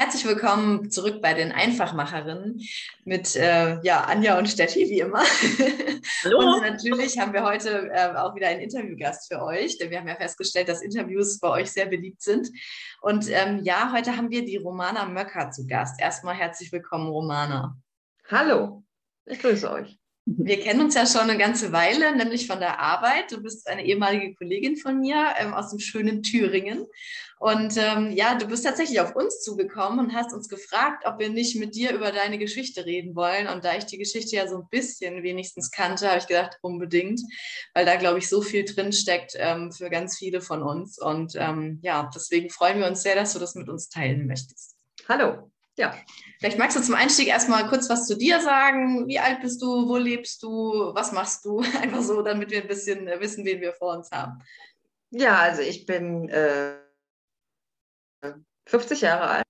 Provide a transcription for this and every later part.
Herzlich willkommen zurück bei den Einfachmacherinnen mit äh, ja, Anja und Steffi, wie immer. Hallo. Und natürlich haben wir heute äh, auch wieder einen Interviewgast für euch, denn wir haben ja festgestellt, dass Interviews bei euch sehr beliebt sind. Und ähm, ja, heute haben wir die Romana Möcker zu Gast. Erstmal herzlich willkommen, Romana. Hallo, ich grüße euch. Wir kennen uns ja schon eine ganze Weile, nämlich von der Arbeit. Du bist eine ehemalige Kollegin von mir ähm, aus dem schönen Thüringen. Und ähm, ja, du bist tatsächlich auf uns zugekommen und hast uns gefragt, ob wir nicht mit dir über deine Geschichte reden wollen. Und da ich die Geschichte ja so ein bisschen wenigstens kannte, habe ich gedacht, unbedingt, weil da, glaube ich, so viel drinsteckt ähm, für ganz viele von uns. Und ähm, ja, deswegen freuen wir uns sehr, dass du das mit uns teilen möchtest. Hallo. Ja, vielleicht magst du zum Einstieg erstmal kurz was zu dir sagen. Wie alt bist du? Wo lebst du? Was machst du? Einfach so, damit wir ein bisschen äh, wissen, wen wir vor uns haben. Ja, also ich bin äh, 50 Jahre alt.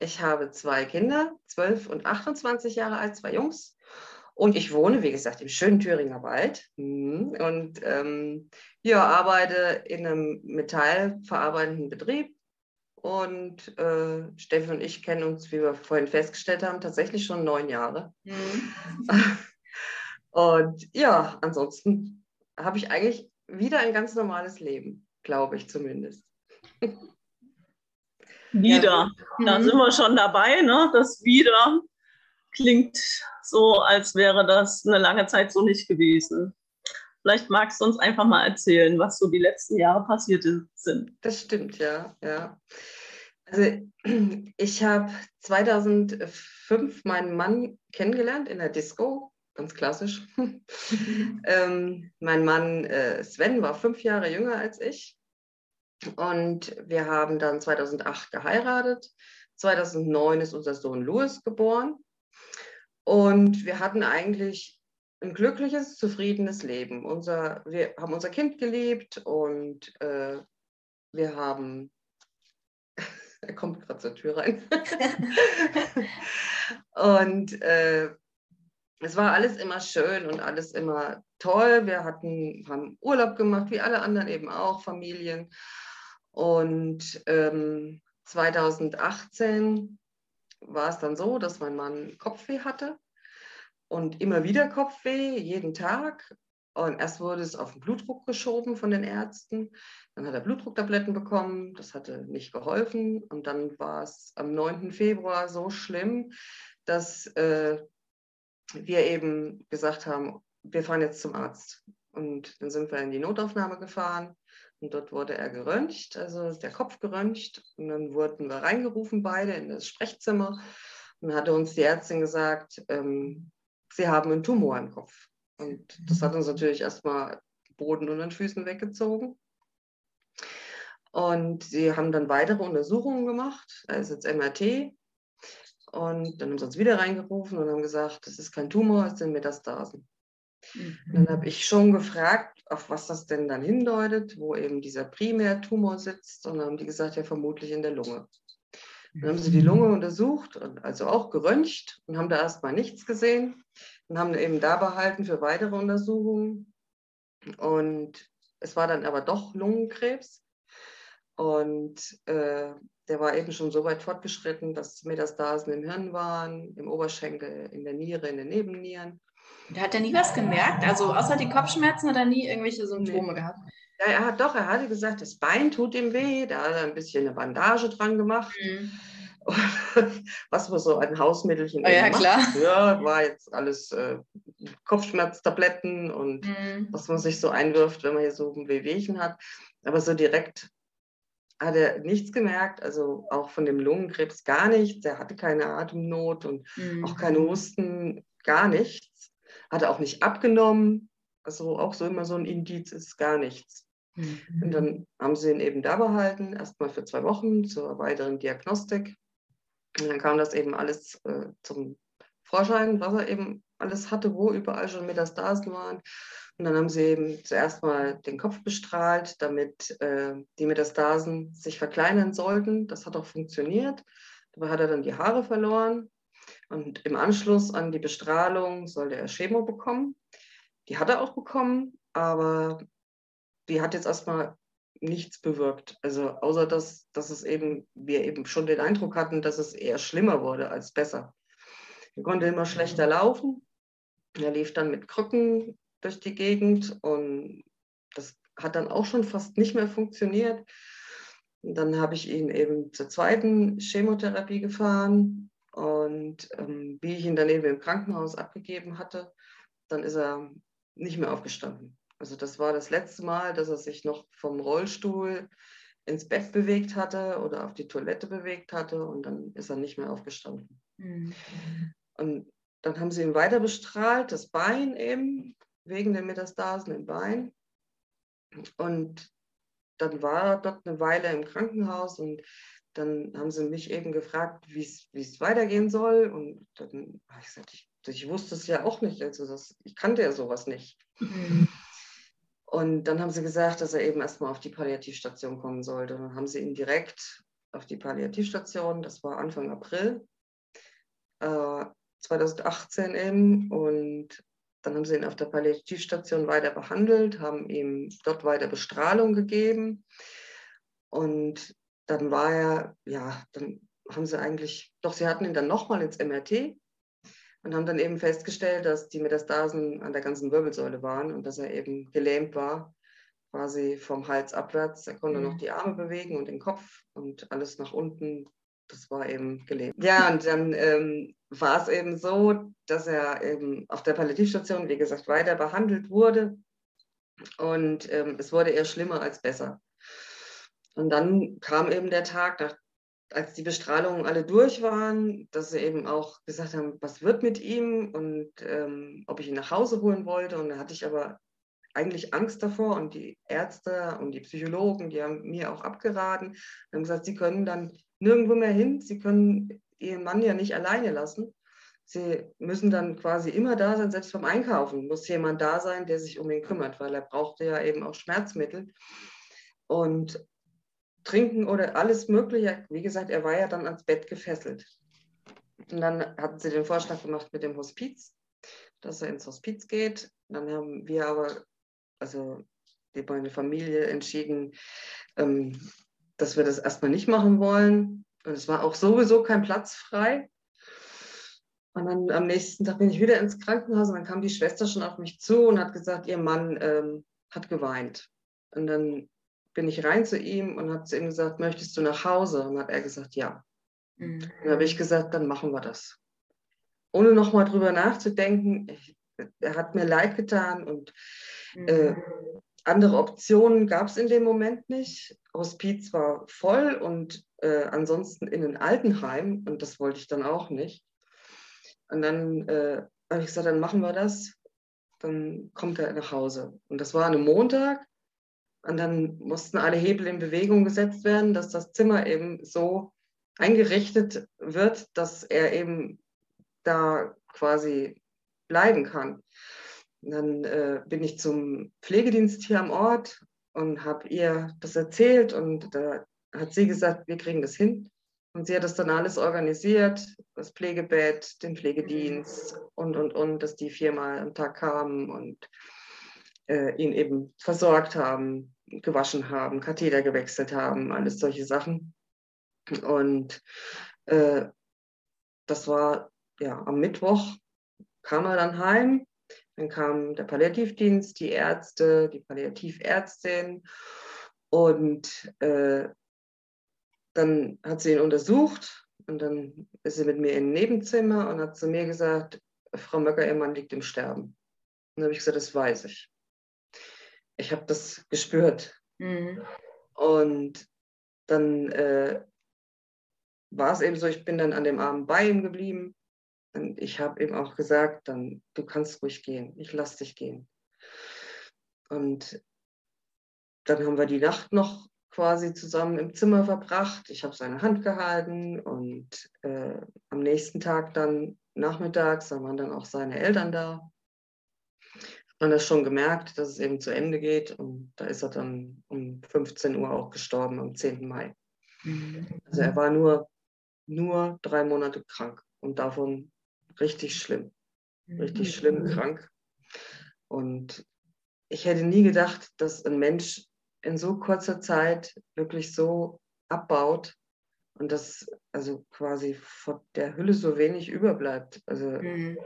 Ich habe zwei Kinder, 12 und 28 Jahre alt, zwei Jungs. Und ich wohne, wie gesagt, im schönen Thüringer Wald mhm. und ähm, ja, arbeite in einem metallverarbeitenden Betrieb und äh, Steffi und ich kennen uns, wie wir vorhin festgestellt haben, tatsächlich schon neun Jahre. Mhm. und ja, ansonsten habe ich eigentlich wieder ein ganz normales Leben, glaube ich zumindest. Wieder. Ja. Da sind wir schon dabei, ne? Das wieder klingt so, als wäre das eine lange Zeit so nicht gewesen. Vielleicht magst du uns einfach mal erzählen, was so die letzten Jahre passiert sind. Das stimmt, ja. ja. Also ich habe 2005 meinen Mann kennengelernt in der Disco, ganz klassisch. ähm, mein Mann äh, Sven war fünf Jahre jünger als ich und wir haben dann 2008 geheiratet. 2009 ist unser Sohn Louis geboren und wir hatten eigentlich ein glückliches, zufriedenes Leben. Unser, wir haben unser Kind geliebt und äh, wir haben, er kommt gerade zur Tür rein. und äh, es war alles immer schön und alles immer toll. Wir hatten, haben Urlaub gemacht, wie alle anderen eben auch, Familien. Und ähm, 2018 war es dann so, dass mein Mann Kopfweh hatte und immer wieder Kopfweh, jeden Tag. Und erst wurde es auf den Blutdruck geschoben von den Ärzten. Dann hat er Blutdrucktabletten bekommen. Das hatte nicht geholfen. Und dann war es am 9. Februar so schlimm, dass äh, wir eben gesagt haben, wir fahren jetzt zum Arzt. Und dann sind wir in die Notaufnahme gefahren. Und dort wurde er geröntgt, also der Kopf geröntgt. Und dann wurden wir reingerufen, beide in das Sprechzimmer. Und dann hatte uns die Ärztin gesagt, ähm, sie haben einen Tumor im Kopf. Und das hat uns natürlich erstmal Boden unter den Füßen weggezogen. Und sie haben dann weitere Untersuchungen gemacht. Da ist jetzt MRT. Und dann haben sie uns wieder reingerufen und haben gesagt, das ist kein Tumor, es sind Metastasen. Mhm. Dann habe ich schon gefragt, auf was das denn dann hindeutet, wo eben dieser Primärtumor sitzt. Und dann haben die gesagt, ja, vermutlich in der Lunge. Dann haben sie die Lunge untersucht, also auch geröntgt und haben da erstmal nichts gesehen und haben eben da behalten für weitere Untersuchungen. Und es war dann aber doch Lungenkrebs. Und äh, der war eben schon so weit fortgeschritten, dass Metastasen im Hirn waren, im Oberschenkel, in der Niere, in den Nebennieren. Da hat er nie was gemerkt? Also außer die Kopfschmerzen hat er nie irgendwelche Symptome nee. gehabt? Ja, er hat doch, er hatte gesagt, das Bein tut ihm weh, da hat er ein bisschen eine Bandage dran gemacht. Mhm. Was man so ein Hausmittelchen oh, ja, macht. klar. Ja, war jetzt alles äh, Kopfschmerztabletten und mhm. was man sich so einwirft, wenn man hier so ein Wehwehchen hat. Aber so direkt hat er nichts gemerkt, also auch von dem Lungenkrebs gar nichts. Er hatte keine Atemnot und mhm. auch keine Husten, gar nichts. Hat er auch nicht abgenommen. Also auch so immer so ein Indiz ist gar nichts. Mhm. Und dann haben sie ihn eben da behalten, erstmal für zwei Wochen zur weiteren Diagnostik. Und dann kam das eben alles äh, zum Vorschein, was er eben alles hatte, wo überall schon Metastasen waren. Und dann haben sie eben zuerst mal den Kopf bestrahlt, damit äh, die Metastasen sich verkleinern sollten. Das hat auch funktioniert. Dabei hat er dann die Haare verloren. Und im Anschluss an die Bestrahlung sollte er Chemo bekommen. Die hat er auch bekommen, aber die hat jetzt erstmal nichts bewirkt. Also außer dass, dass es eben, wir eben schon den Eindruck hatten, dass es eher schlimmer wurde als besser. Er konnte immer schlechter laufen. Er lief dann mit Krücken durch die Gegend und das hat dann auch schon fast nicht mehr funktioniert. Und dann habe ich ihn eben zur zweiten Chemotherapie gefahren und ähm, wie ich ihn dann eben im Krankenhaus abgegeben hatte, dann ist er nicht mehr aufgestanden. Also das war das letzte Mal, dass er sich noch vom Rollstuhl ins Bett bewegt hatte oder auf die Toilette bewegt hatte und dann ist er nicht mehr aufgestanden. Mhm. Und dann haben sie ihn weiter bestrahlt, das Bein eben, wegen der Metastasen im Bein. Und dann war er dort eine Weile im Krankenhaus und dann haben sie mich eben gefragt, wie es weitergehen soll. Und dann habe ich gesagt, ich, ich, wusste es ja auch nicht. Also das, ich kannte ja sowas nicht. Mhm. Und dann haben sie gesagt, dass er eben erstmal auf die Palliativstation kommen sollte. Und dann haben sie ihn direkt auf die Palliativstation, das war Anfang April äh, 2018 eben. Und dann haben sie ihn auf der Palliativstation weiter behandelt, haben ihm dort weiter Bestrahlung gegeben. Und dann war er, ja, dann haben sie eigentlich, doch sie hatten ihn dann nochmal ins MRT und haben dann eben festgestellt, dass die Metastasen an der ganzen Wirbelsäule waren und dass er eben gelähmt war, quasi vom Hals abwärts. Er konnte mhm. noch die Arme bewegen und den Kopf und alles nach unten. Das war eben gelähmt. Ja, und dann ähm, war es eben so, dass er eben auf der Palliativstation, wie gesagt, weiter behandelt wurde. Und ähm, es wurde eher schlimmer als besser. Und dann kam eben der Tag, nach, als die Bestrahlungen alle durch waren, dass sie eben auch gesagt haben, was wird mit ihm und ähm, ob ich ihn nach Hause holen wollte. Und da hatte ich aber eigentlich Angst davor und die Ärzte und die Psychologen, die haben mir auch abgeraten, haben gesagt, sie können dann nirgendwo mehr hin, sie können ihren Mann ja nicht alleine lassen. Sie müssen dann quasi immer da sein, selbst beim Einkaufen muss jemand da sein, der sich um ihn kümmert, weil er brauchte ja eben auch Schmerzmittel. Und trinken oder alles Mögliche. Wie gesagt, er war ja dann ans Bett gefesselt. Und dann hatten sie den Vorschlag gemacht mit dem Hospiz, dass er ins Hospiz geht. Dann haben wir aber, also die meine Familie, entschieden, ähm, dass wir das erstmal nicht machen wollen. Und es war auch sowieso kein Platz frei. Und dann am nächsten Tag bin ich wieder ins Krankenhaus und dann kam die Schwester schon auf mich zu und hat gesagt, ihr Mann ähm, hat geweint. Und dann bin ich rein zu ihm und habe zu ihm gesagt, möchtest du nach Hause? Und hat er gesagt, ja. Mhm. Dann habe ich gesagt, dann machen wir das. Ohne nochmal drüber nachzudenken, ich, er hat mir leid getan und mhm. äh, andere Optionen gab es in dem Moment nicht. Hospiz war voll und äh, ansonsten in ein Altenheim und das wollte ich dann auch nicht. Und dann äh, habe ich gesagt, dann machen wir das. Dann kommt er nach Hause. Und das war an einem Montag und dann mussten alle Hebel in Bewegung gesetzt werden, dass das Zimmer eben so eingerichtet wird, dass er eben da quasi bleiben kann. Und dann äh, bin ich zum Pflegedienst hier am Ort und habe ihr das erzählt und da hat sie gesagt, wir kriegen das hin. Und sie hat das dann alles organisiert, das Pflegebett, den Pflegedienst und, und, und, dass die viermal am Tag kamen und äh, ihn eben versorgt haben, gewaschen haben, Katheter gewechselt haben, alles solche Sachen. Und äh, das war ja am Mittwoch kam er dann heim. Dann kam der Palliativdienst, die Ärzte, die Palliativärztin und äh, dann hat sie ihn untersucht und dann ist sie mit mir im Nebenzimmer und hat zu mir gesagt, Frau Möcker, Ihr Mann liegt im Sterben. Und dann habe ich gesagt, das weiß ich ich habe das gespürt. Mhm. Und dann äh, war es eben so, ich bin dann an dem Abend bei ihm geblieben. Und ich habe ihm auch gesagt, dann, du kannst ruhig gehen, ich lasse dich gehen. Und dann haben wir die Nacht noch quasi zusammen im Zimmer verbracht. Ich habe seine Hand gehalten und äh, am nächsten Tag dann nachmittags, da waren dann auch seine Eltern da man das schon gemerkt, dass es eben zu Ende geht. Und da ist er dann um 15 Uhr auch gestorben, am 10. Mai. Mhm. Also er war nur, nur drei Monate krank und davon richtig schlimm. Richtig mhm. schlimm krank. Und ich hätte nie gedacht, dass ein Mensch in so kurzer Zeit wirklich so abbaut und dass also quasi von der Hülle so wenig überbleibt. Also mhm.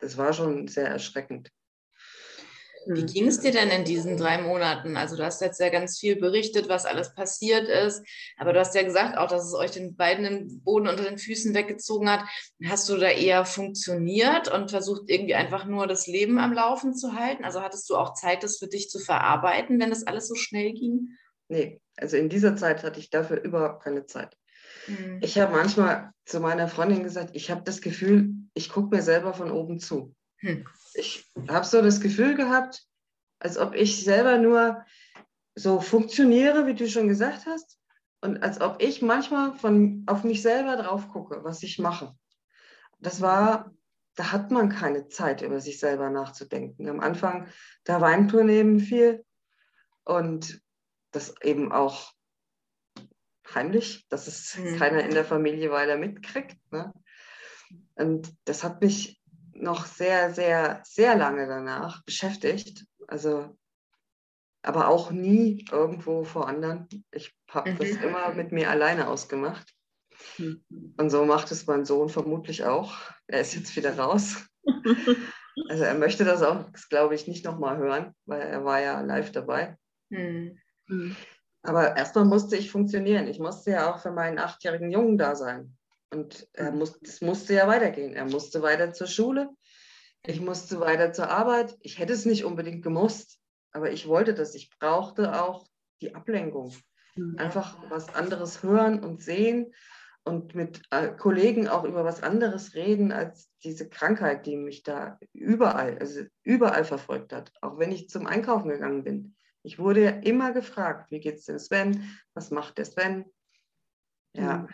das war schon sehr erschreckend. Wie ging es dir denn in diesen drei Monaten? Also du hast jetzt ja ganz viel berichtet, was alles passiert ist, aber du hast ja gesagt auch, dass es euch den beiden den Boden unter den Füßen weggezogen hat. Hast du da eher funktioniert und versucht irgendwie einfach nur das Leben am Laufen zu halten? Also hattest du auch Zeit, das für dich zu verarbeiten, wenn das alles so schnell ging? Nee, also in dieser Zeit hatte ich dafür überhaupt keine Zeit. Mhm. Ich habe manchmal zu meiner Freundin gesagt, ich habe das Gefühl, ich gucke mir selber von oben zu. Hm. Ich habe so das Gefühl gehabt, als ob ich selber nur so funktioniere, wie du schon gesagt hast, und als ob ich manchmal von, auf mich selber drauf gucke, was ich mache. Das war, da hat man keine Zeit, über sich selber nachzudenken. Am Anfang, da weint man eben viel und das eben auch heimlich, dass es mhm. keiner in der Familie weiter mitkriegt. Ne? Und das hat mich noch sehr, sehr, sehr lange danach beschäftigt. Also, aber auch nie irgendwo vor anderen. Ich habe mhm. das immer mit mir alleine ausgemacht. Mhm. Und so macht es mein Sohn vermutlich auch. Er ist jetzt wieder raus. also er möchte das auch, glaube ich, nicht nochmal hören, weil er war ja live dabei. Mhm. Aber erstmal musste ich funktionieren. Ich musste ja auch für meinen achtjährigen Jungen da sein. Und er muss, es musste ja weitergehen. Er musste weiter zur Schule. Ich musste weiter zur Arbeit. Ich hätte es nicht unbedingt gemusst, aber ich wollte das. Ich brauchte auch die Ablenkung. Mhm. Einfach was anderes hören und sehen und mit äh, Kollegen auch über was anderes reden als diese Krankheit, die mich da überall, also überall verfolgt hat. Auch wenn ich zum Einkaufen gegangen bin. Ich wurde ja immer gefragt, wie geht es dem Sven? Was macht der Sven? Ja, mhm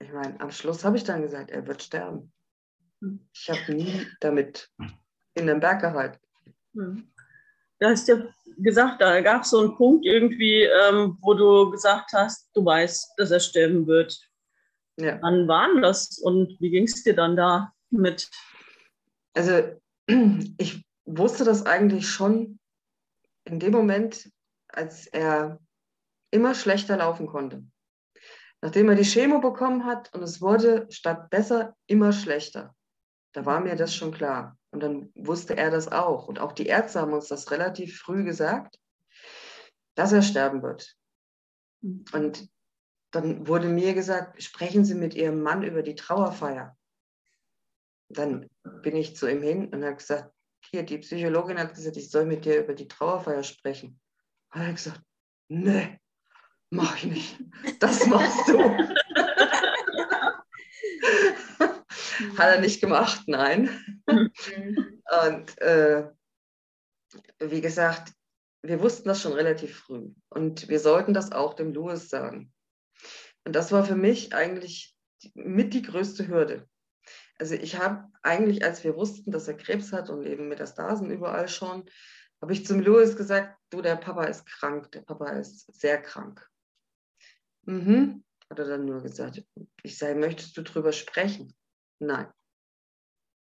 ich meine, am Schluss habe ich dann gesagt, er wird sterben. Hm. Ich habe nie damit in den Berg gehalten. Hm. Du hast ja gesagt, da gab es so einen Punkt irgendwie, ähm, wo du gesagt hast, du weißt, dass er sterben wird. Ja. Wann war das und wie ging es dir dann da mit? Also ich wusste das eigentlich schon in dem Moment, als er immer schlechter laufen konnte nachdem er die Chemo bekommen hat und es wurde statt besser immer schlechter. Da war mir das schon klar. Und dann wusste er das auch. Und auch die Ärzte haben uns das relativ früh gesagt, dass er sterben wird. Und dann wurde mir gesagt, sprechen Sie mit Ihrem Mann über die Trauerfeier. Dann bin ich zu ihm hin und habe gesagt, hier, die Psychologin hat gesagt, ich soll mit dir über die Trauerfeier sprechen. Und er hat gesagt, nee, mach ich nicht. Das machst du. Hat er nicht gemacht, nein. Und äh, wie gesagt, wir wussten das schon relativ früh und wir sollten das auch dem Louis sagen. Und das war für mich eigentlich mit die größte Hürde. Also ich habe eigentlich, als wir wussten, dass er Krebs hat und eben Metastasen überall schon, habe ich zum Louis gesagt, du, der Papa ist krank, der Papa ist sehr krank. Mhm, hat er dann nur gesagt. Ich sage, möchtest du drüber sprechen? Nein.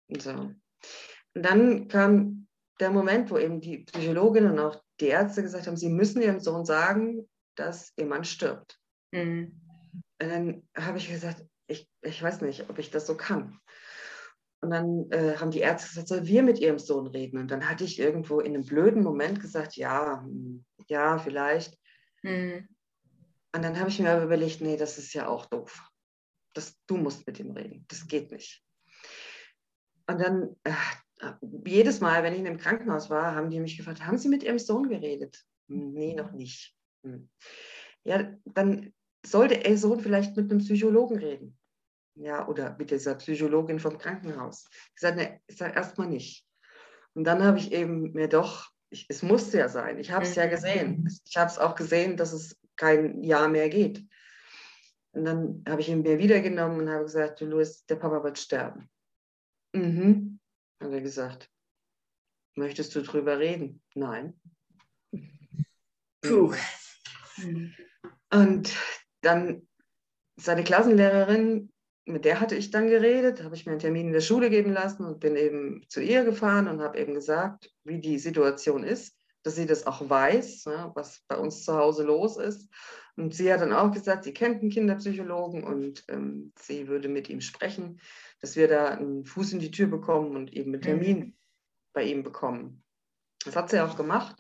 So. Und dann kam der Moment, wo eben die Psychologin und auch die Ärzte gesagt haben, sie müssen ihrem Sohn sagen, dass ihr Mann stirbt. Mhm. Und dann habe ich gesagt, ich, ich weiß nicht, ob ich das so kann. Und dann äh, haben die Ärzte gesagt, soll wir mit ihrem Sohn reden? Und dann hatte ich irgendwo in einem blöden Moment gesagt, ja, hm, ja, vielleicht. Mhm. Und dann habe ich mir aber überlegt, nee, das ist ja auch doof. Das, du musst mit ihm reden. Das geht nicht. Und dann, äh, jedes Mal, wenn ich in einem Krankenhaus war, haben die mich gefragt, haben Sie mit Ihrem Sohn geredet? Nee, noch nicht. Hm. Ja, dann sollte Ihr Sohn vielleicht mit einem Psychologen reden. Ja, oder mit dieser Psychologin vom Krankenhaus. Ich sage, nee, ich sage erstmal nicht. Und dann habe ich eben mir doch, ich, es musste ja sein, ich habe es ja mhm. gesehen. Ich habe es auch gesehen, dass es kein Jahr mehr geht. Und dann habe ich ihn mir wiedergenommen und habe gesagt, du Louis, der Papa wird sterben. Mhm, hat er gesagt. Möchtest du drüber reden? Nein. Puh. Und dann seine Klassenlehrerin, mit der hatte ich dann geredet, habe ich mir einen Termin in der Schule geben lassen und bin eben zu ihr gefahren und habe eben gesagt, wie die Situation ist. Dass sie das auch weiß, ne, was bei uns zu Hause los ist. Und sie hat dann auch gesagt, sie kennt einen Kinderpsychologen und ähm, sie würde mit ihm sprechen, dass wir da einen Fuß in die Tür bekommen und eben einen Termin mhm. bei ihm bekommen. Das hat sie auch gemacht.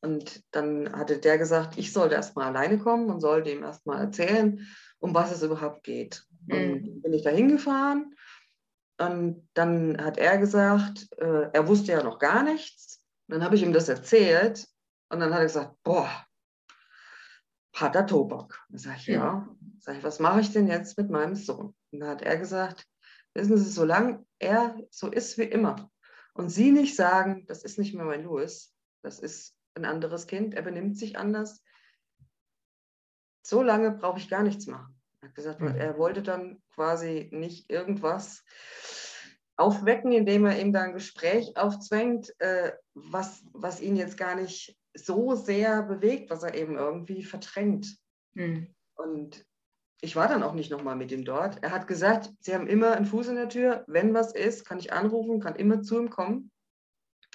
Und dann hatte der gesagt, ich sollte erstmal alleine kommen und sollte ihm erstmal erzählen, um was es überhaupt geht. Mhm. Und bin ich da hingefahren. Und dann hat er gesagt, äh, er wusste ja noch gar nichts. Dann habe ich ihm das erzählt und dann hat er gesagt, boah, Pater Tobak. Dann sage ich, ja. Sag ich, was mache ich denn jetzt mit meinem Sohn? Und dann hat er gesagt, wissen Sie, solange er so ist wie immer und Sie nicht sagen, das ist nicht mehr mein Louis, das ist ein anderes Kind, er benimmt sich anders, so lange brauche ich gar nichts machen. Er hat gesagt, mhm. er wollte dann quasi nicht irgendwas aufwecken, indem er ihm da ein Gespräch aufzwängt, äh, was, was ihn jetzt gar nicht so sehr bewegt, was er eben irgendwie verdrängt. Mhm. Und ich war dann auch nicht nochmal mit ihm dort. Er hat gesagt, sie haben immer einen Fuß in der Tür. Wenn was ist, kann ich anrufen, kann immer zu ihm kommen.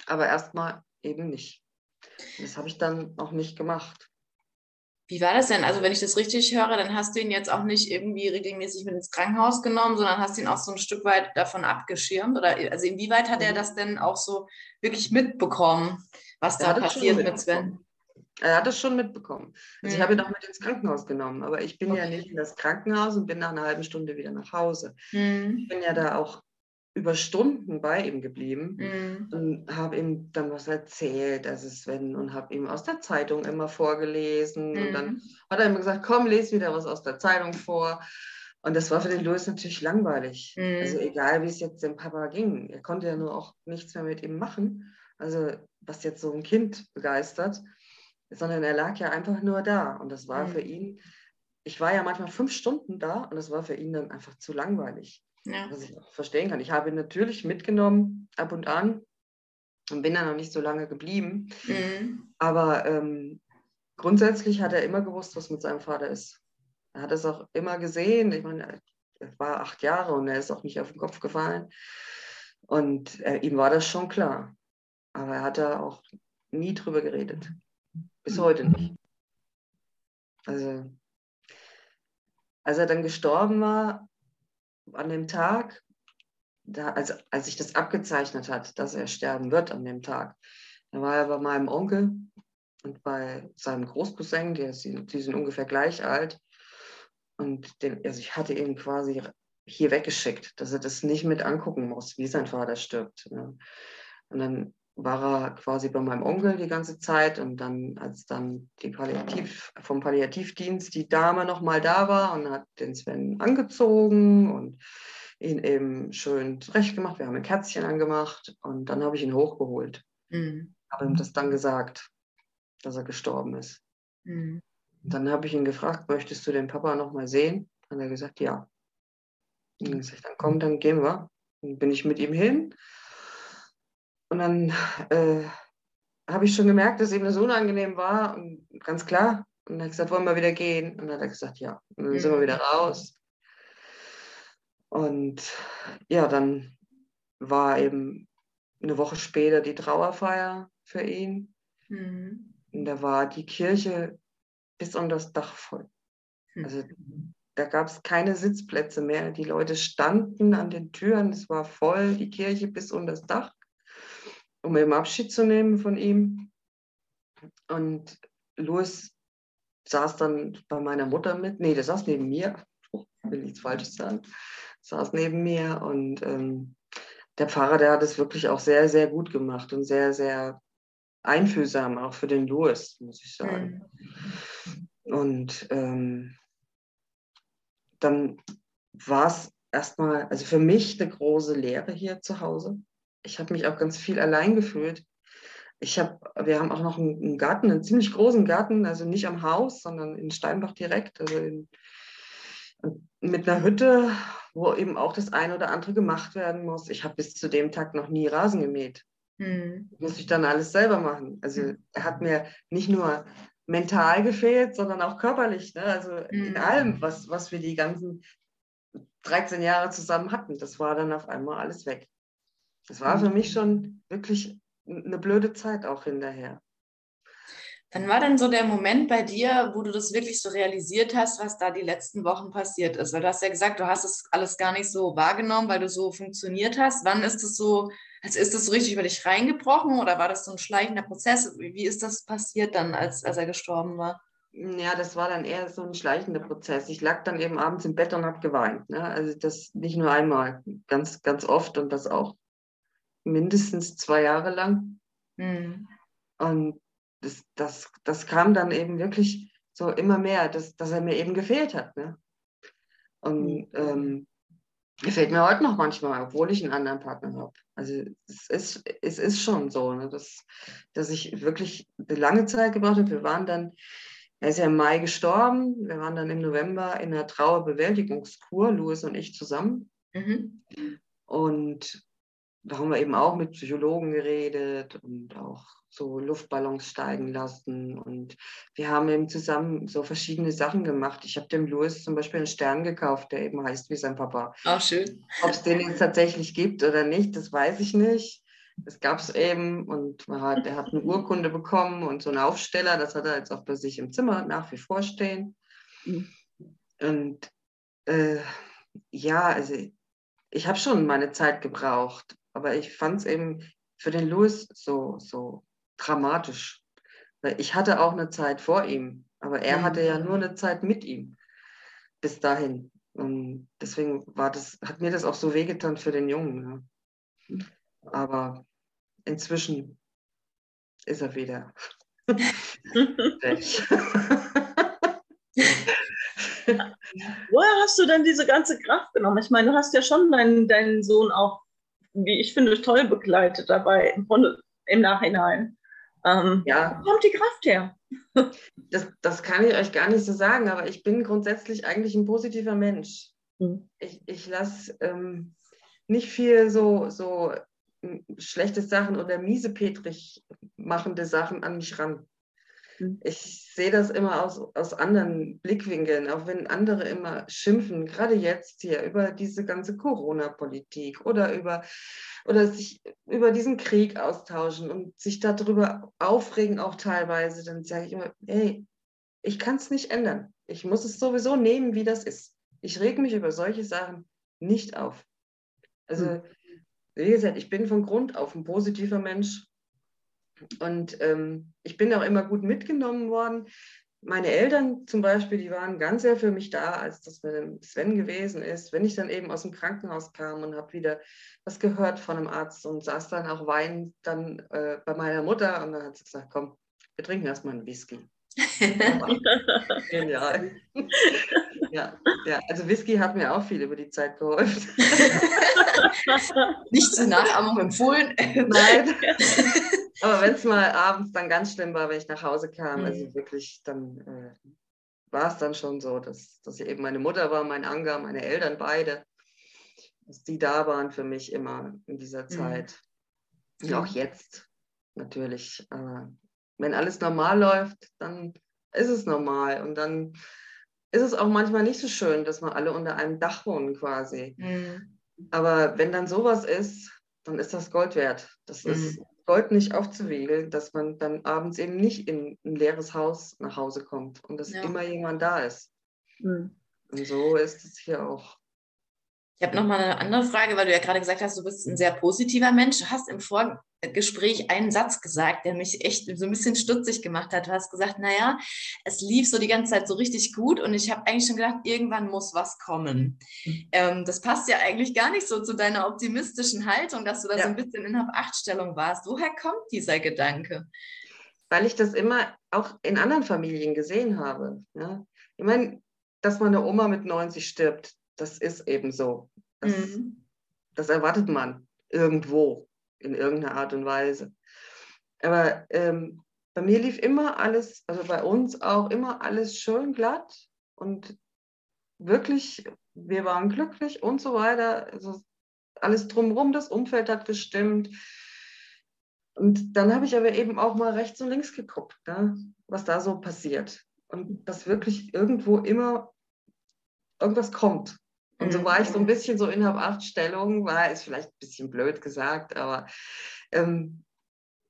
Aber erstmal eben nicht. Das habe ich dann auch nicht gemacht. Wie war das denn? Also wenn ich das richtig höre, dann hast du ihn jetzt auch nicht irgendwie regelmäßig mit ins Krankenhaus genommen, sondern hast ihn auch so ein Stück weit davon abgeschirmt? Oder also inwieweit hat er mhm. das denn auch so wirklich mitbekommen, was da passiert mit Sven? Er hat das schon mitbekommen. Also mhm. ich habe ihn auch mit ins Krankenhaus genommen, aber ich bin okay. ja nicht in das Krankenhaus und bin nach einer halben Stunde wieder nach Hause. Mhm. Ich bin ja da auch über Stunden bei ihm geblieben mhm. und habe ihm dann was erzählt, also Sven, und habe ihm aus der Zeitung immer vorgelesen. Und dann mhm. hat er immer gesagt, komm, lese wieder was aus der Zeitung vor. Und das war für den Louis natürlich langweilig. Also mhm. egal, wie es jetzt dem Papa ging. Er konnte ja nur auch nichts mehr mit ihm machen. Also was jetzt so ein Kind begeistert sondern er lag ja einfach nur da. Und das war mhm. für ihn, ich war ja manchmal fünf Stunden da und das war für ihn dann einfach zu langweilig. Ja. Was ich verstehen kann. Ich habe ihn natürlich mitgenommen, ab und an, und bin dann noch nicht so lange geblieben. Mhm. Aber ähm, grundsätzlich hat er immer gewusst, was mit seinem Vater ist. Er hat es auch immer gesehen. Ich meine, er war acht Jahre und er ist auch nicht auf den Kopf gefallen. Und äh, ihm war das schon klar. Aber er hat da auch nie drüber geredet. Bis heute nicht. Also, als er dann gestorben war, an dem Tag, da, also, als sich das abgezeichnet hat, dass er sterben wird an dem Tag, da war er bei meinem Onkel und bei seinem Großcousin, die, die sind ungefähr gleich alt. Und den, also ich hatte ihn quasi hier weggeschickt, dass er das nicht mit angucken muss, wie sein Vater stirbt. Ne? Und dann war er quasi bei meinem Onkel die ganze Zeit und dann, als dann die Palliativ, vom Palliativdienst die Dame nochmal da war und hat den Sven angezogen und ihn eben schön zurecht gemacht. Wir haben ein Kerzchen angemacht und dann habe ich ihn hochgeholt. Mhm. Habe ihm das dann gesagt, dass er gestorben ist. Mhm. Dann habe ich ihn gefragt, möchtest du den Papa nochmal sehen? Dann hat er gesagt, ja. Und dann gesagt, dann komm, dann gehen wir. Dann bin ich mit ihm hin und dann äh, habe ich schon gemerkt, dass ihm das unangenehm war. Und ganz klar. Und dann hat gesagt, wollen wir wieder gehen? Und dann hat er gesagt, ja. Und dann mhm. sind wir wieder raus. Und ja, dann war eben eine Woche später die Trauerfeier für ihn. Mhm. Und da war die Kirche bis um das Dach voll. Mhm. Also da gab es keine Sitzplätze mehr. Die Leute standen an den Türen, es war voll, die Kirche bis um das Dach um eben Abschied zu nehmen von ihm. Und Louis saß dann bei meiner Mutter mit. Nee, der saß neben mir. Oh, will nichts Falsches sagen. Saß neben mir und ähm, der Pfarrer, der hat es wirklich auch sehr, sehr gut gemacht und sehr, sehr einfühlsam, auch für den Louis, muss ich sagen. Mhm. Und ähm, dann war es erstmal, also für mich eine große Lehre hier zu Hause ich habe mich auch ganz viel allein gefühlt. Ich hab, wir haben auch noch einen, Garten, einen ziemlich großen Garten, also nicht am Haus, sondern in Steinbach direkt, also in, mit einer Hütte, wo eben auch das eine oder andere gemacht werden muss. Ich habe bis zu dem Tag noch nie Rasen gemäht. Hm. Muss ich dann alles selber machen. Also hm. er hat mir nicht nur mental gefehlt, sondern auch körperlich. Ne? Also hm. in allem, was, was wir die ganzen 13 Jahre zusammen hatten, das war dann auf einmal alles weg. Das war für mich schon wirklich eine blöde Zeit auch hinterher. Wann war denn so der Moment bei dir, wo du das wirklich so realisiert hast, was da die letzten Wochen passiert ist? Weil du hast ja gesagt, du hast es alles gar nicht so wahrgenommen, weil du so funktioniert hast. Wann ist es so, also ist das so richtig über dich reingebrochen oder war das so ein schleichender Prozess? Wie ist das passiert dann, als, als er gestorben war? Ja, das war dann eher so ein schleichender Prozess. Ich lag dann eben abends im Bett und habe geweint. Ne? Also das nicht nur einmal, ganz, ganz oft und das auch mindestens zwei Jahre lang. Mhm. Und das, das, das kam dann eben wirklich so immer mehr, dass, dass er mir eben gefehlt hat. Ne? Und mhm. ähm, fehlt mir heute noch manchmal, obwohl ich einen anderen Partner habe. Also es ist, es ist schon so, ne, dass, dass ich wirklich eine lange Zeit gebraucht habe. Wir waren dann, er ist ja im Mai gestorben, wir waren dann im November in einer Trauerbewältigungskur, Louis und ich zusammen. Mhm. Und da haben wir eben auch mit Psychologen geredet und auch so Luftballons steigen lassen. Und wir haben eben zusammen so verschiedene Sachen gemacht. Ich habe dem Louis zum Beispiel einen Stern gekauft, der eben heißt wie sein Papa. Auch schön. Ob es den jetzt tatsächlich gibt oder nicht, das weiß ich nicht. Das gab es eben und hat, er hat eine Urkunde bekommen und so einen Aufsteller, das hat er jetzt auch bei sich im Zimmer nach wie vor stehen. Und äh, ja, also ich habe schon meine Zeit gebraucht, aber ich fand es eben für den Louis so, so dramatisch. Weil ich hatte auch eine Zeit vor ihm, aber er mhm. hatte ja nur eine Zeit mit ihm bis dahin. Und deswegen war das, hat mir das auch so wehgetan für den Jungen. Ne? Aber inzwischen ist er wieder weg. Woher hast du denn diese ganze Kraft genommen? Ich meine, du hast ja schon deinen, deinen Sohn auch wie ich finde, toll begleitet dabei im, Grunde, im Nachhinein. Ähm, ja. Wo kommt die Kraft her? das, das kann ich euch gar nicht so sagen, aber ich bin grundsätzlich eigentlich ein positiver Mensch. Mhm. Ich, ich lasse ähm, nicht viel so, so hm, schlechte Sachen oder miesepetrig machende Sachen an mich ran. Mhm. Ich sehe das immer aus, aus anderen Blickwinkeln, auch wenn andere immer schimpfen, gerade jetzt hier über diese ganze Corona-Politik oder über oder sich über diesen Krieg austauschen und sich darüber aufregen auch teilweise, dann sage ich immer, hey, ich kann es nicht ändern. Ich muss es sowieso nehmen, wie das ist. Ich reg mich über solche Sachen nicht auf. Also, mhm. wie gesagt, ich bin von Grund auf ein positiver Mensch und ähm, ich bin auch immer gut mitgenommen worden. Meine Eltern zum Beispiel, die waren ganz sehr für mich da, als das mit dem Sven gewesen ist. Wenn ich dann eben aus dem Krankenhaus kam und habe wieder was gehört von einem Arzt und saß dann auch weinend dann äh, bei meiner Mutter und dann hat sie gesagt, komm, wir trinken erstmal einen Whisky. Genial. ja, ja, also Whisky hat mir auch viel über die Zeit geholfen. Nicht zur Nachahmung empfohlen. Nein. Aber wenn es mal abends dann ganz schlimm war, wenn ich nach Hause kam, mhm. also wirklich, dann äh, war es dann schon so, dass, dass eben meine Mutter war, mein Anga, meine Eltern beide, dass die da waren für mich immer in dieser mhm. Zeit. Mhm. Und auch jetzt natürlich. Aber wenn alles normal läuft, dann ist es normal. Und dann ist es auch manchmal nicht so schön, dass wir alle unter einem Dach wohnen quasi. Mhm. Aber wenn dann sowas ist, dann ist das Gold wert. Das mhm. ist Gold nicht aufzuwiegeln, dass man dann abends eben nicht in ein leeres Haus nach Hause kommt und dass ja. immer jemand da ist. Mhm. Und so ist es hier auch. Ich habe nochmal eine andere Frage, weil du ja gerade gesagt hast, du bist ein sehr positiver Mensch. Du hast im Vorgespräch einen Satz gesagt, der mich echt so ein bisschen stutzig gemacht hat. Du hast gesagt, naja, es lief so die ganze Zeit so richtig gut und ich habe eigentlich schon gedacht, irgendwann muss was kommen. Mhm. Ähm, das passt ja eigentlich gar nicht so zu deiner optimistischen Haltung, dass du da ja. so ein bisschen in Hab-Acht-Stellung warst. Woher kommt dieser Gedanke? Weil ich das immer auch in anderen Familien gesehen habe. Ja? Ich meine, dass meine Oma mit 90 stirbt, das ist eben so. Das, mhm. das erwartet man irgendwo in irgendeiner Art und Weise. Aber ähm, bei mir lief immer alles, also bei uns auch immer alles schön glatt und wirklich, wir waren glücklich und so weiter. Also alles drumherum, das Umfeld hat gestimmt. Und dann habe ich aber eben auch mal rechts und links geguckt, ne, was da so passiert. Und dass wirklich irgendwo immer irgendwas kommt. Und so war ich so ein mhm. bisschen so innerhalb acht Stellungen, war ist vielleicht ein bisschen blöd gesagt, aber ähm,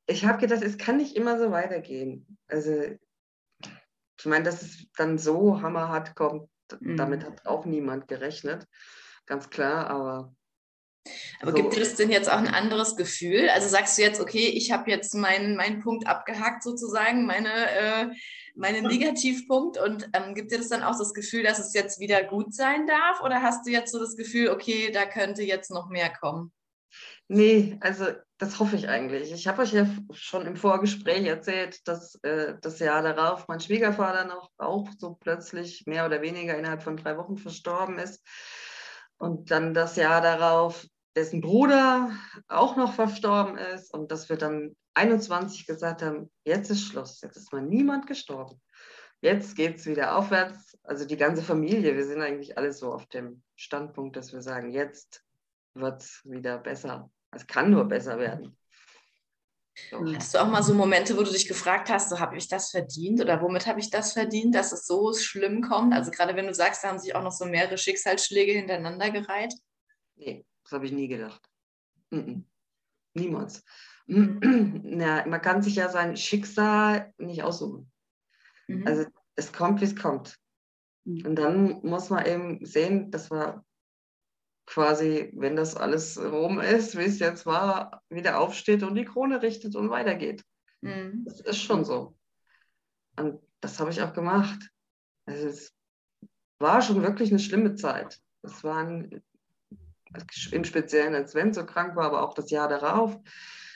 ich habe gedacht, es kann nicht immer so weitergehen. Also ich meine, dass es dann so hammerhart kommt, mhm. damit hat auch niemand gerechnet, ganz klar, aber aber so. gibt dir das denn jetzt auch ein anderes Gefühl? Also sagst du jetzt, okay, ich habe jetzt meinen, meinen Punkt abgehakt sozusagen, meine, äh, meinen Negativpunkt und ähm, gibt dir das dann auch das Gefühl, dass es jetzt wieder gut sein darf? Oder hast du jetzt so das Gefühl, okay, da könnte jetzt noch mehr kommen? Nee, also das hoffe ich eigentlich. Ich habe euch ja schon im Vorgespräch erzählt, dass äh, das Jahr darauf mein Schwiegervater noch auch so plötzlich mehr oder weniger innerhalb von drei Wochen verstorben ist. Und dann das Jahr darauf dessen Bruder auch noch verstorben ist und dass wir dann 21 gesagt haben, jetzt ist Schluss, jetzt ist mal niemand gestorben. Jetzt geht es wieder aufwärts. Also die ganze Familie, wir sind eigentlich alle so auf dem Standpunkt, dass wir sagen, jetzt wird es wieder besser. Es kann nur besser werden. So. Hast du auch mal so Momente, wo du dich gefragt hast, so habe ich das verdient oder womit habe ich das verdient, dass es so schlimm kommt? Also gerade wenn du sagst, da haben sich auch noch so mehrere Schicksalsschläge hintereinander gereiht. Nee, das habe ich nie gedacht. Mm. Niemals. Ja, man kann sich ja sein Schicksal nicht aussuchen. Mhm. Also es kommt, wie es kommt. Mhm. Und dann muss man eben sehen, dass man quasi, wenn das alles rum ist, wie es jetzt war, wieder aufsteht und die Krone richtet und weitergeht. Mhm. Das ist schon so. Und das habe ich auch gemacht. Also es war schon wirklich eine schlimme Zeit. Es waren im Speziellen, als Sven so krank war, aber auch das Jahr darauf,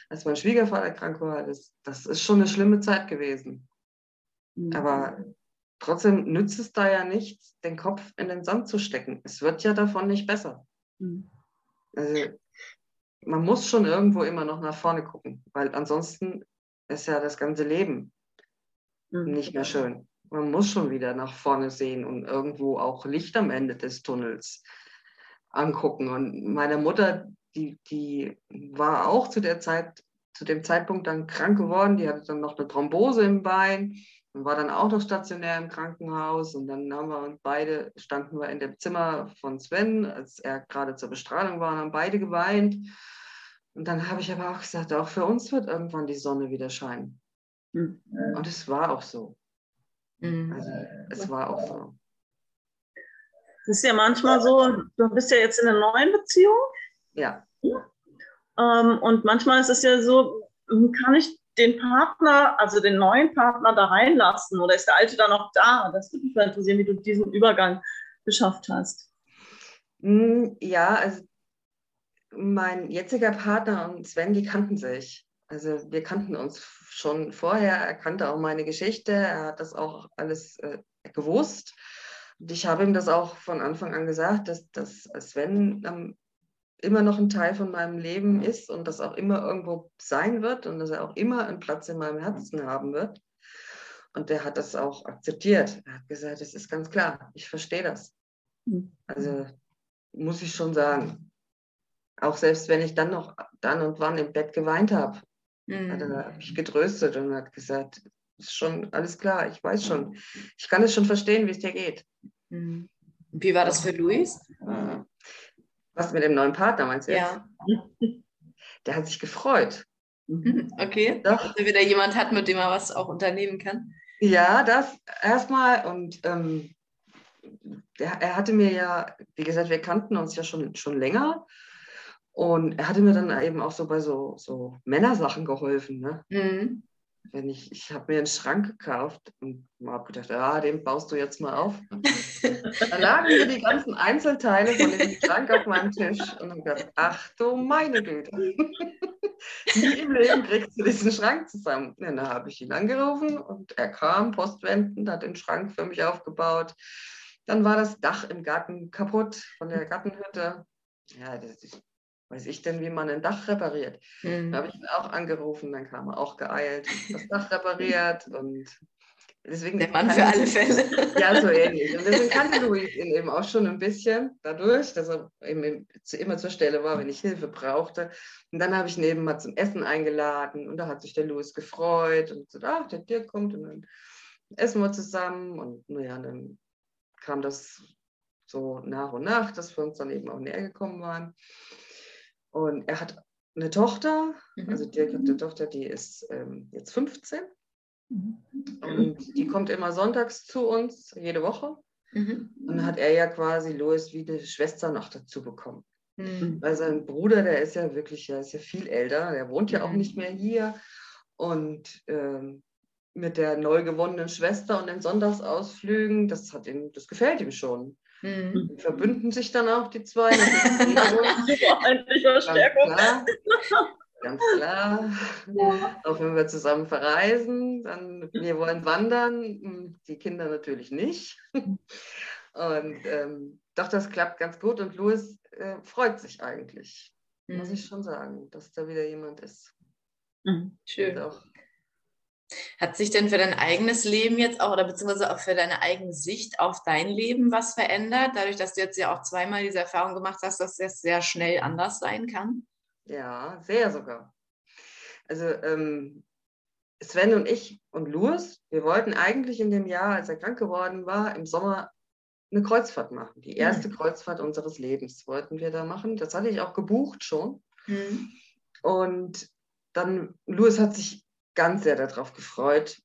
als mein Schwiegervater krank war, das, das ist schon eine schlimme Zeit gewesen. Mhm. Aber trotzdem nützt es da ja nichts, den Kopf in den Sand zu stecken. Es wird ja davon nicht besser. Mhm. Also, man muss schon irgendwo immer noch nach vorne gucken, weil ansonsten ist ja das ganze Leben mhm. nicht mehr schön. Man muss schon wieder nach vorne sehen und irgendwo auch Licht am Ende des Tunnels angucken. Und meine Mutter, die, die war auch zu der Zeit, zu dem Zeitpunkt dann krank geworden. Die hatte dann noch eine Thrombose im Bein und war dann auch noch stationär im Krankenhaus. Und dann haben wir uns beide, standen wir in dem Zimmer von Sven, als er gerade zur Bestrahlung war, und haben beide geweint. Und dann habe ich aber auch gesagt, auch für uns wird irgendwann die Sonne wieder scheinen. Mhm. Und es war auch so. Mhm. Also, es war auch so. Es ist ja manchmal so, du bist ja jetzt in einer neuen Beziehung. Ja. Ähm, und manchmal ist es ja so, kann ich den Partner, also den neuen Partner da reinlassen oder ist der alte da noch da? Das würde mich mal interessieren, wie du diesen Übergang geschafft hast. Hm, ja, also mein jetziger Partner und Sven, die kannten sich. Also wir kannten uns schon vorher, er kannte auch meine Geschichte, er hat das auch alles äh, gewusst. Und ich habe ihm das auch von Anfang an gesagt, dass, dass Sven ähm, immer noch ein Teil von meinem Leben ist und das auch immer irgendwo sein wird und dass er auch immer einen Platz in meinem Herzen haben wird. Und der hat das auch akzeptiert. Er hat gesagt, es ist ganz klar, ich verstehe das. Hm. Also muss ich schon sagen. Auch selbst wenn ich dann noch dann und wann im Bett geweint habe, mhm. hat er mich getröstet und hat gesagt, ist schon alles klar, ich weiß schon. Ich kann es schon verstehen, wie es dir geht. Mhm. Wie war das für Luis? Was mit dem neuen Partner meinst du jetzt? Ja. Der hat sich gefreut. Mhm. Okay. Doch. Dass er wieder jemand hat, mit dem er was auch unternehmen kann. Ja, das erstmal. Und ähm, der, er hatte mir ja, wie gesagt, wir kannten uns ja schon, schon länger. Und er hatte mir dann eben auch so bei so, so Männersachen geholfen. Ne? Mhm wenn ich, ich habe mir einen Schrank gekauft und habe gedacht, ja, den baust du jetzt mal auf. Dann lagen mir die ganzen Einzelteile von dem Schrank auf meinem Tisch und habe gedacht, ach du meine Güte. Nie im Leben kriegst du diesen Schrank zusammen. Ja, dann habe ich ihn angerufen und er kam postwendend, hat den Schrank für mich aufgebaut. Dann war das Dach im Garten kaputt von der Gartenhütte. Ja, das ist weiß ich denn, wie man ein Dach repariert? Mhm. Da habe ich ihn auch angerufen, dann kam er auch geeilt, das Dach repariert und deswegen. Der Mann für alle Fälle. Ja, so ähnlich. Und deswegen kannte Louis ihn eben auch schon ein bisschen dadurch, dass er eben immer zur Stelle war, wenn ich Hilfe brauchte. Und dann habe ich ihn eben mal zum Essen eingeladen und da hat sich der Louis gefreut und gesagt, ach, der Dirk kommt und dann essen wir zusammen und naja, dann kam das so nach und nach, dass wir uns dann eben auch näher gekommen waren. Und er hat eine Tochter, mhm. also Dirk hat eine Tochter, die ist ähm, jetzt 15 mhm. und die kommt immer sonntags zu uns, jede Woche. Mhm. Und dann hat er ja quasi Louis wie eine Schwester noch dazu bekommen. Mhm. Weil sein Bruder, der ist ja wirklich, der ist ja viel älter, der wohnt ja auch mhm. nicht mehr hier. Und ähm, mit der neu gewonnenen Schwester und den Sonntagsausflügen, das hat ihm, das gefällt ihm schon. Mhm. Verbünden sich dann auch die zwei. Endlich Verstärkung. Ganz klar. Ja. Auch wenn wir zusammen verreisen, dann wir wollen wandern, die Kinder natürlich nicht. Und ähm, doch, das klappt ganz gut und Louis äh, freut sich eigentlich, mhm. muss ich schon sagen, dass da wieder jemand ist. Mhm. Schön. Auch, hat sich denn für dein eigenes Leben jetzt auch oder beziehungsweise auch für deine eigene Sicht auf dein Leben was verändert, dadurch, dass du jetzt ja auch zweimal diese Erfahrung gemacht hast, dass es sehr schnell anders sein kann? Ja, sehr sogar. Also ähm, Sven und ich und Louis, wir wollten eigentlich in dem Jahr, als er krank geworden war, im Sommer eine Kreuzfahrt machen. Die erste mhm. Kreuzfahrt unseres Lebens wollten wir da machen. Das hatte ich auch gebucht schon. Mhm. Und dann, Louis hat sich ganz sehr darauf gefreut.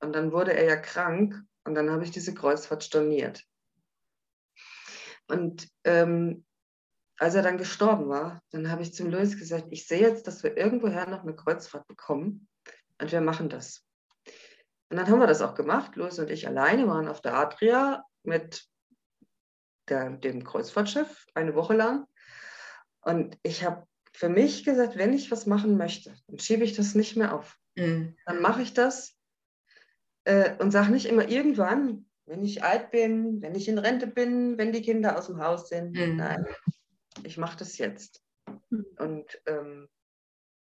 Und dann wurde er ja krank und dann habe ich diese Kreuzfahrt storniert. Und ähm, als er dann gestorben war, dann habe ich zum Louis gesagt, ich sehe jetzt, dass wir irgendwoher noch eine Kreuzfahrt bekommen und wir machen das. Und dann haben wir das auch gemacht. Louis und ich alleine waren auf der Adria mit der, dem Kreuzfahrtschiff eine Woche lang. Und ich habe für mich gesagt, wenn ich was machen möchte, dann schiebe ich das nicht mehr auf. Mhm. Dann mache ich das äh, und sage nicht immer irgendwann, wenn ich alt bin, wenn ich in Rente bin, wenn die Kinder aus dem Haus sind. Mhm. Nein, ich mache das jetzt. Mhm. Und ähm,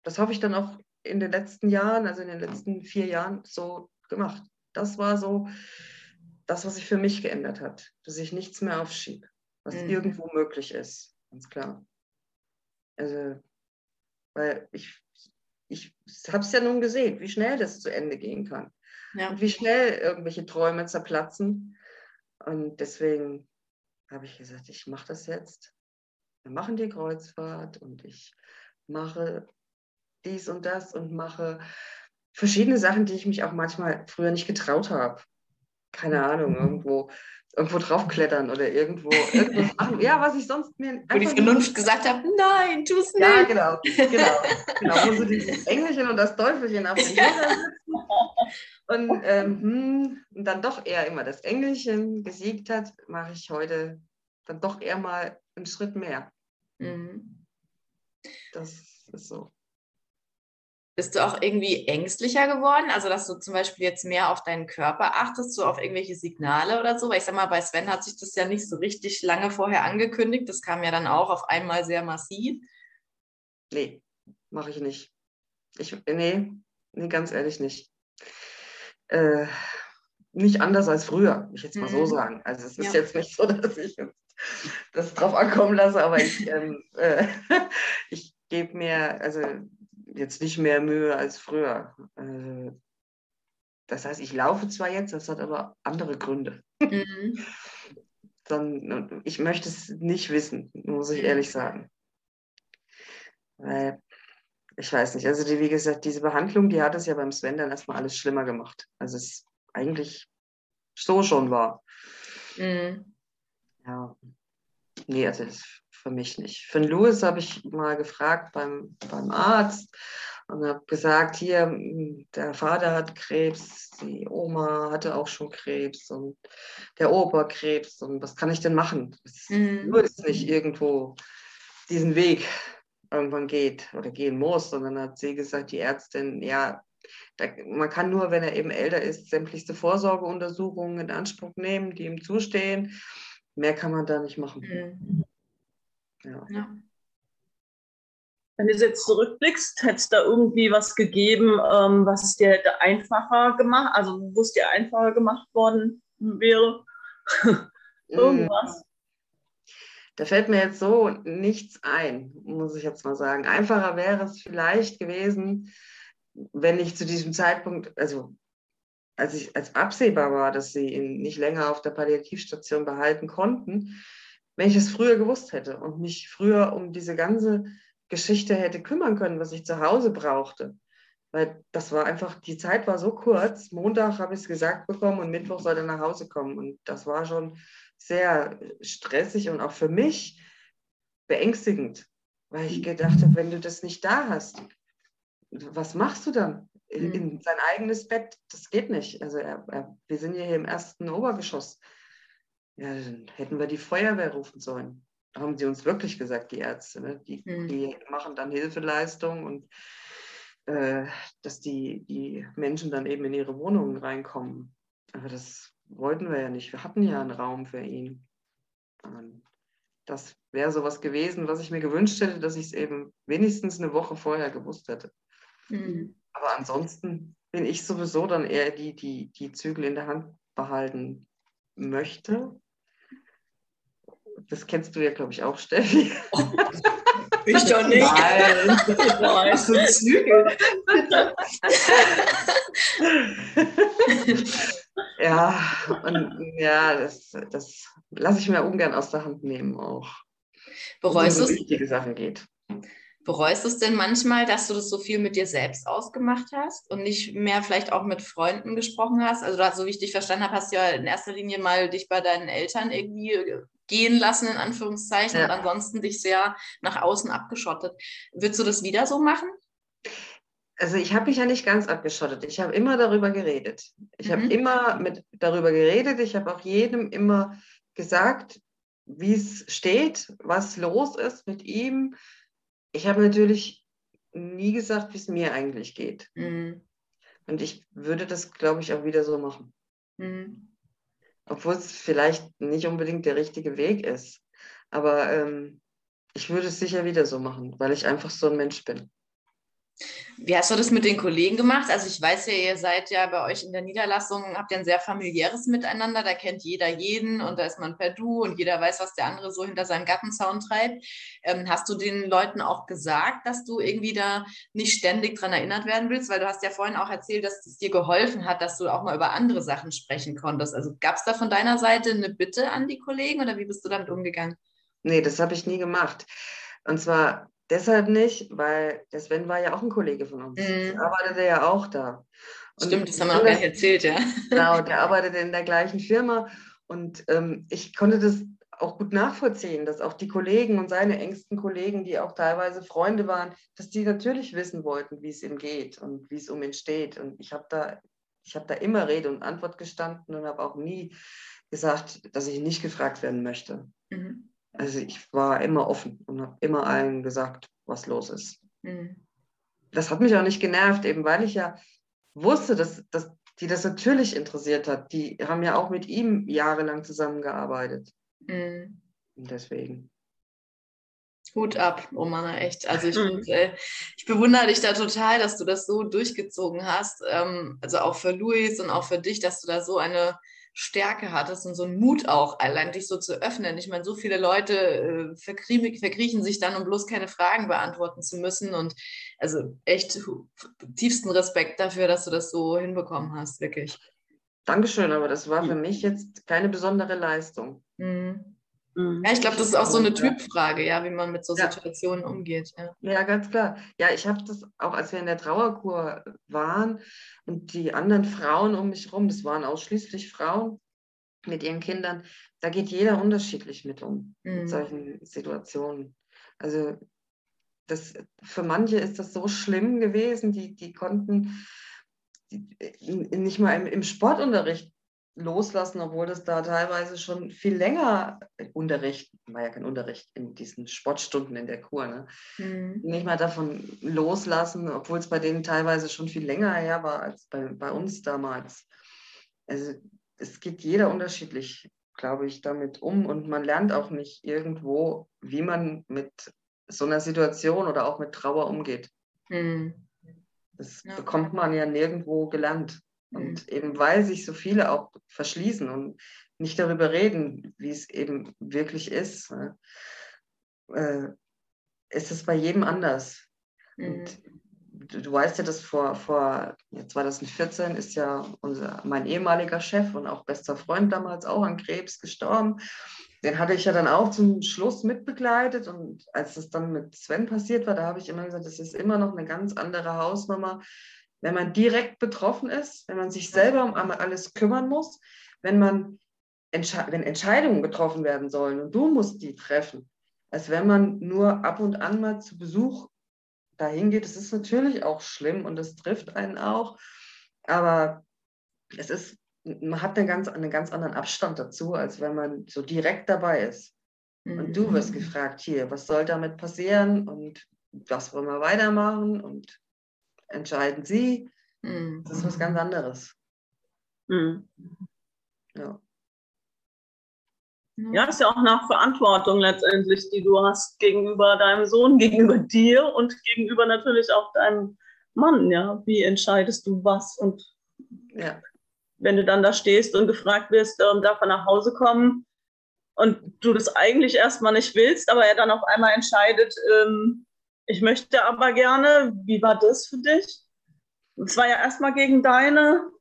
das habe ich dann auch in den letzten Jahren, also in den letzten vier Jahren so gemacht. Das war so das, was sich für mich geändert hat, dass ich nichts mehr aufschiebe, was mhm. irgendwo möglich ist, ganz klar. Also, weil ich ich habe es ja nun gesehen, wie schnell das zu Ende gehen kann. Ja. Und wie schnell irgendwelche Träume zerplatzen. Und deswegen habe ich gesagt, ich mache das jetzt. Wir machen die Kreuzfahrt und ich mache dies und das und mache verschiedene Sachen, die ich mich auch manchmal früher nicht getraut habe. Keine Ahnung, irgendwo irgendwo draufklettern oder irgendwo irgendwas machen. Ja, was ich sonst mir. Wo die Vernunft gesagt hat, nein, tu es nicht. Ja, genau, genau. genau wo so dieses Engelchen und das Teufelchen auf den Schultern sitzen. Und, ähm, hm, und dann doch eher immer das Engelchen gesiegt hat, mache ich heute dann doch eher mal einen Schritt mehr. Mhm. Das ist so. Bist du auch irgendwie ängstlicher geworden? Also, dass du zum Beispiel jetzt mehr auf deinen Körper achtest, so auf irgendwelche Signale oder so? Weil ich sag mal, bei Sven hat sich das ja nicht so richtig lange vorher angekündigt. Das kam ja dann auch auf einmal sehr massiv. Nee, mache ich nicht. Ich, nee, nee, ganz ehrlich nicht. Äh, nicht anders als früher, ich jetzt mal mhm. so sagen. Also es ist ja. jetzt nicht so, dass ich das drauf ankommen lasse, aber ich, ähm, äh, ich gebe mir, also jetzt nicht mehr Mühe als früher. Äh, das heißt, ich laufe zwar jetzt, das hat aber andere Gründe. Mhm. Dann, ich möchte es nicht wissen, muss ich ehrlich sagen. Weil, ich weiß nicht, also die, wie gesagt, diese Behandlung, die hat es ja beim Sven dann erstmal alles schlimmer gemacht. Also es eigentlich so schon war. Mhm. Ja. Nee, also das für mich nicht. Für den Louis habe ich mal gefragt beim, beim Arzt und habe gesagt, hier, der Vater hat Krebs, die Oma hatte auch schon Krebs und der Opa Krebs und was kann ich denn machen? Mhm. Louis nicht irgendwo diesen Weg irgendwann geht oder gehen muss. Und dann hat sie gesagt, die Ärztin, ja, da, man kann nur, wenn er eben älter ist, sämtlichste Vorsorgeuntersuchungen in Anspruch nehmen, die ihm zustehen. Mehr kann man da nicht machen. Mhm. Ja. ja. Wenn du jetzt zurückblickst, hätte es da irgendwie was gegeben, ähm, was es dir hätte einfacher gemacht, also wo es dir einfacher gemacht worden wäre? Irgendwas? Da fällt mir jetzt so nichts ein, muss ich jetzt mal sagen. Einfacher wäre es vielleicht gewesen, wenn ich zu diesem Zeitpunkt, also als ich als absehbar war, dass sie ihn nicht länger auf der Palliativstation behalten konnten, wenn ich es früher gewusst hätte und mich früher um diese ganze Geschichte hätte kümmern können, was ich zu Hause brauchte. Weil das war einfach, die Zeit war so kurz. Montag habe ich es gesagt bekommen und Mittwoch sollte er nach Hause kommen. Und das war schon sehr stressig und auch für mich beängstigend, weil ich gedacht habe, wenn du das nicht da hast, was machst du dann? In, mhm. in sein eigenes Bett, das geht nicht. Also er, er, wir sind ja hier im ersten Obergeschoss. Ja, dann hätten wir die Feuerwehr rufen sollen. Haben sie uns wirklich gesagt, die Ärzte. Ne? Die, mhm. die machen dann Hilfeleistung und äh, dass die, die Menschen dann eben in ihre Wohnungen reinkommen. Aber das wollten wir ja nicht. Wir hatten ja einen Raum für ihn. Und das wäre sowas gewesen, was ich mir gewünscht hätte, dass ich es eben wenigstens eine Woche vorher gewusst hätte. Mhm. Aber ansonsten bin ich sowieso dann eher die, die die Zügel in der Hand behalten möchte. Das kennst du ja, glaube ich, auch, Steffi. Oh, ich doch nicht. Nein. Nein. So Zügel. ja, und ja, das, das lasse ich mir ungern aus der Hand nehmen auch. Bereust du es? wichtige Sachen geht. Bereust du es denn manchmal, dass du das so viel mit dir selbst ausgemacht hast und nicht mehr vielleicht auch mit Freunden gesprochen hast? Also, so wie ich dich verstanden habe, hast du ja in erster Linie mal dich bei deinen Eltern irgendwie gehen lassen, in Anführungszeichen, ja. und ansonsten dich sehr nach außen abgeschottet. Würdest du das wieder so machen? Also ich habe mich ja nicht ganz abgeschottet. Ich habe immer darüber geredet. Ich mhm. habe immer mit darüber geredet. Ich habe auch jedem immer gesagt, wie es steht, was los ist mit ihm, ich habe natürlich nie gesagt, wie es mir eigentlich geht. Mhm. Und ich würde das, glaube ich, auch wieder so machen. Mhm. Obwohl es vielleicht nicht unbedingt der richtige Weg ist. Aber ähm, ich würde es sicher wieder so machen, weil ich einfach so ein Mensch bin. Wie hast du das mit den Kollegen gemacht? Also ich weiß ja, ihr seid ja bei euch in der Niederlassung, habt ihr ein sehr familiäres Miteinander, da kennt jeder jeden und da ist man per Du und jeder weiß, was der andere so hinter seinem Gartenzaun treibt. Ähm, hast du den Leuten auch gesagt, dass du irgendwie da nicht ständig dran erinnert werden willst? Weil du hast ja vorhin auch erzählt, dass es dir geholfen hat, dass du auch mal über andere Sachen sprechen konntest. Also gab es da von deiner Seite eine Bitte an die Kollegen oder wie bist du damit umgegangen? Nee, das habe ich nie gemacht. Und zwar Deshalb nicht, weil der Sven war ja auch ein Kollege von uns. Mhm. Der arbeitete ja auch da. Und Stimmt, das haben wir noch gar nicht erzählt, ja. Genau, der arbeitete in der gleichen Firma und ähm, ich konnte das auch gut nachvollziehen, dass auch die Kollegen und seine engsten Kollegen, die auch teilweise Freunde waren, dass die natürlich wissen wollten, wie es ihm geht und wie es um ihn steht. Und ich habe da, ich da immer Rede und Antwort gestanden und habe auch nie gesagt, dass ich nicht gefragt werden möchte. Mhm. Also ich war immer offen und habe immer allen gesagt, was los ist. Mhm. Das hat mich auch nicht genervt, eben weil ich ja wusste, dass, dass die das natürlich interessiert hat. Die haben ja auch mit ihm jahrelang zusammengearbeitet. Mhm. Und deswegen. Hut ab, Romana, echt. Also ich, mhm. äh, ich bewundere dich da total, dass du das so durchgezogen hast. Ähm, also auch für Luis und auch für dich, dass du da so eine Stärke hattest und so einen Mut auch, allein dich so zu öffnen. Ich meine, so viele Leute äh, verkriechen sich dann, um bloß keine Fragen beantworten zu müssen. Und also echt tiefsten Respekt dafür, dass du das so hinbekommen hast, wirklich. Dankeschön, aber das war für mich jetzt keine besondere Leistung. Mhm. Mhm. Ja, ich glaube, das ist auch so eine Typfrage, ja, wie man mit so ja. Situationen umgeht. Ja. ja, ganz klar. Ja, ich habe das auch, als wir in der Trauerkur waren und die anderen Frauen um mich herum, das waren ausschließlich Frauen mit ihren Kindern, da geht jeder unterschiedlich mit um, mhm. mit solchen Situationen. Also das, für manche ist das so schlimm gewesen, die, die konnten nicht mal im, im Sportunterricht loslassen, obwohl das da teilweise schon viel länger Unterricht, war ja kein Unterricht in diesen Sportstunden in der Kur, ne? Mhm. nicht mal davon loslassen, obwohl es bei denen teilweise schon viel länger her war als bei, bei uns damals. Also es geht jeder unterschiedlich, glaube ich, damit um und man lernt auch nicht irgendwo, wie man mit so einer Situation oder auch mit Trauer umgeht. Mhm. Das ja. bekommt man ja nirgendwo gelernt. Und mhm. eben weil sich so viele auch verschließen und nicht darüber reden, wie es eben wirklich ist, ne, äh, ist es bei jedem anders. Mhm. Und du, du, weißt ja, dass vor, vor 2014 ist ja unser, mein ehemaliger Chef und auch bester Freund damals auch an Krebs gestorben. den hatte ich ja dann auch zum Schluss mitbegleitet. Und als das dann mit Sven passiert war, da habe ich immer gesagt, das ist immer noch eine ganz andere Hausnummer, wenn man direkt betroffen ist, wenn man sich selber um alles kümmern muss, wenn man Entsche wenn Entscheidungen getroffen werden sollen und du musst die treffen, als wenn man nur ab und an mal zu Besuch dahin geht. Das ist natürlich auch schlimm und das trifft einen auch, aber es ist, man hat einen ganz, einen ganz anderen Abstand dazu, als wenn man so direkt dabei ist. Und du wirst mhm. gefragt, hier, was soll damit passieren und was wollen wir weitermachen und entscheiden sie. Mhm. Das ist was ganz anderes. Mhm. Ja. Ja, ist ja auch nach Verantwortung letztendlich, die du hast gegenüber deinem Sohn, gegenüber dir und gegenüber natürlich auch deinem Mann. Ja, wie entscheidest du was? Und ja. wenn du dann da stehst und gefragt wirst, ähm, darf er nach Hause kommen und du das eigentlich erstmal nicht willst, aber er dann auf einmal entscheidet, ähm, ich möchte aber gerne. Wie war das für dich? Es war ja erstmal gegen deine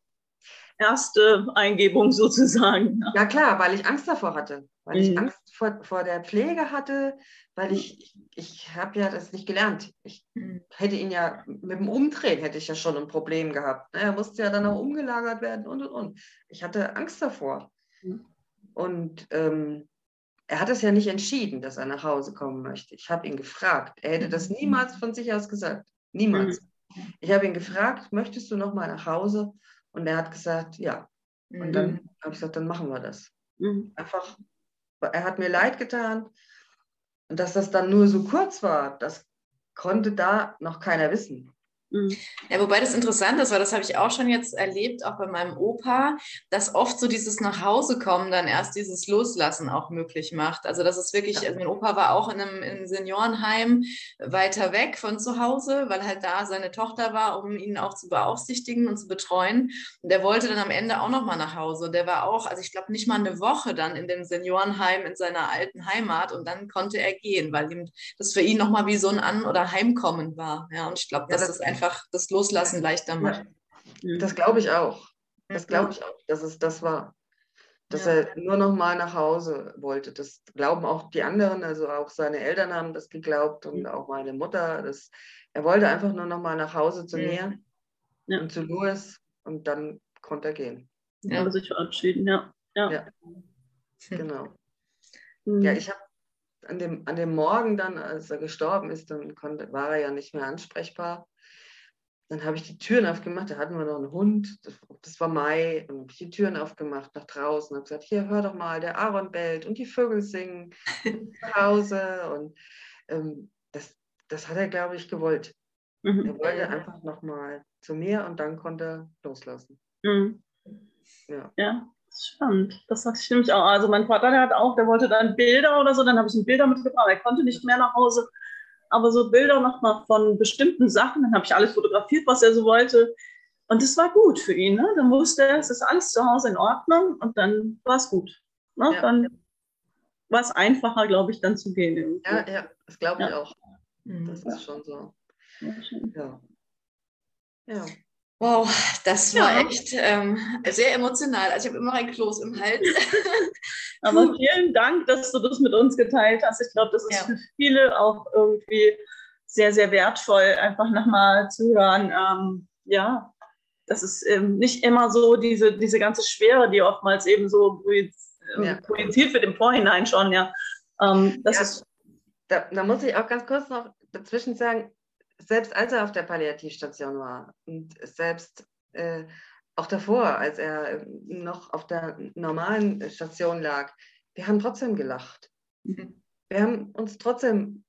erste Eingebung sozusagen. Ja klar, weil ich Angst davor hatte. Weil mhm. ich Angst vor, vor der Pflege hatte, weil ich, ich, habe ja das nicht gelernt. Ich mhm. hätte ihn ja mit dem Umdrehen hätte ich ja schon ein Problem gehabt. Ne? Er musste ja dann auch umgelagert werden und und und. Ich hatte Angst davor. Mhm. Und ähm, er hat es ja nicht entschieden, dass er nach Hause kommen möchte. Ich habe ihn gefragt. Er hätte das mhm. niemals von sich aus gesagt. Niemals. Mhm. Ich habe ihn gefragt, möchtest du noch mal nach Hause? Und er hat gesagt, ja. Und mhm. dann habe ich gesagt, dann machen wir das. Mhm. Einfach, er hat mir leid getan. Und dass das dann nur so kurz war, das konnte da noch keiner wissen. Mhm. Ja, wobei das interessant ist, weil das habe ich auch schon jetzt erlebt, auch bei meinem Opa, dass oft so dieses Nachhausekommen dann erst dieses Loslassen auch möglich macht. Also das ist wirklich, also mein Opa war auch in einem, in einem Seniorenheim weiter weg von zu Hause, weil halt da seine Tochter war, um ihn auch zu beaufsichtigen und zu betreuen. Und der wollte dann am Ende auch nochmal nach Hause. Der war auch, also ich glaube nicht mal eine Woche dann in dem Seniorenheim in seiner alten Heimat und dann konnte er gehen, weil ihm das für ihn nochmal wie so ein An- oder Heimkommen war. Ja, und ich glaube, ja, das, das ist einfach einfach das Loslassen leichter macht. Ja. Das glaube ich auch. Das glaube ich auch, dass es das war. Dass ja. er nur noch mal nach Hause wollte. Das glauben auch die anderen, also auch seine Eltern haben das geglaubt und auch meine Mutter. Das, er wollte einfach nur noch mal nach Hause zu mir ja. und zu Louis und dann konnte er gehen. Ja, sich verabschieden, ja. ja. ja. Genau. Mhm. Ja, ich habe an dem, an dem Morgen dann, als er gestorben ist, dann konnte, war er ja nicht mehr ansprechbar. Dann habe ich die Türen aufgemacht, da hatten wir noch einen Hund, das, das war Mai, und habe ich die Türen aufgemacht nach draußen und habe gesagt, hier, hör doch mal, der Aaron bellt und die Vögel singen zu Hause. Und ähm, das, das hat er, glaube ich, gewollt. Mhm. Er wollte einfach nochmal zu mir und dann konnte er loslassen. Mhm. Ja. ja, spannend. Das sage ich nämlich auch. Also mein Vater, der hat auch, der wollte dann Bilder oder so, dann habe ich ihm Bilder mitgebracht. Er konnte nicht mehr nach Hause aber so Bilder nochmal von bestimmten Sachen. Dann habe ich alles fotografiert, was er so wollte. Und es war gut für ihn. Ne? Dann wusste er, es ist alles zu Hause in Ordnung und dann war es gut. Ne? Ja. Dann war es einfacher, glaube ich, dann zu gehen. Irgendwie. Ja, ja, das glaube ich ja. auch. Mhm. Das ist schon so. Ja. ja. Wow, das war ja. echt ähm, sehr emotional. Also ich habe immer ein Kloß im Hals. Aber vielen Dank, dass du das mit uns geteilt hast. Ich glaube, das ist ja. für viele auch irgendwie sehr, sehr wertvoll, einfach nochmal zu hören. Ähm, ja, das ist ähm, nicht immer so diese, diese ganze Schwere, die oftmals eben so ähm, ja. projiziert wird im Vorhinein schon. Ja, ähm, das ist. Da, da muss ich auch ganz kurz noch dazwischen sagen, selbst als er auf der Palliativstation war und selbst äh, auch davor, als er noch auf der normalen Station lag, wir haben trotzdem gelacht. Mhm. Wir haben uns trotzdem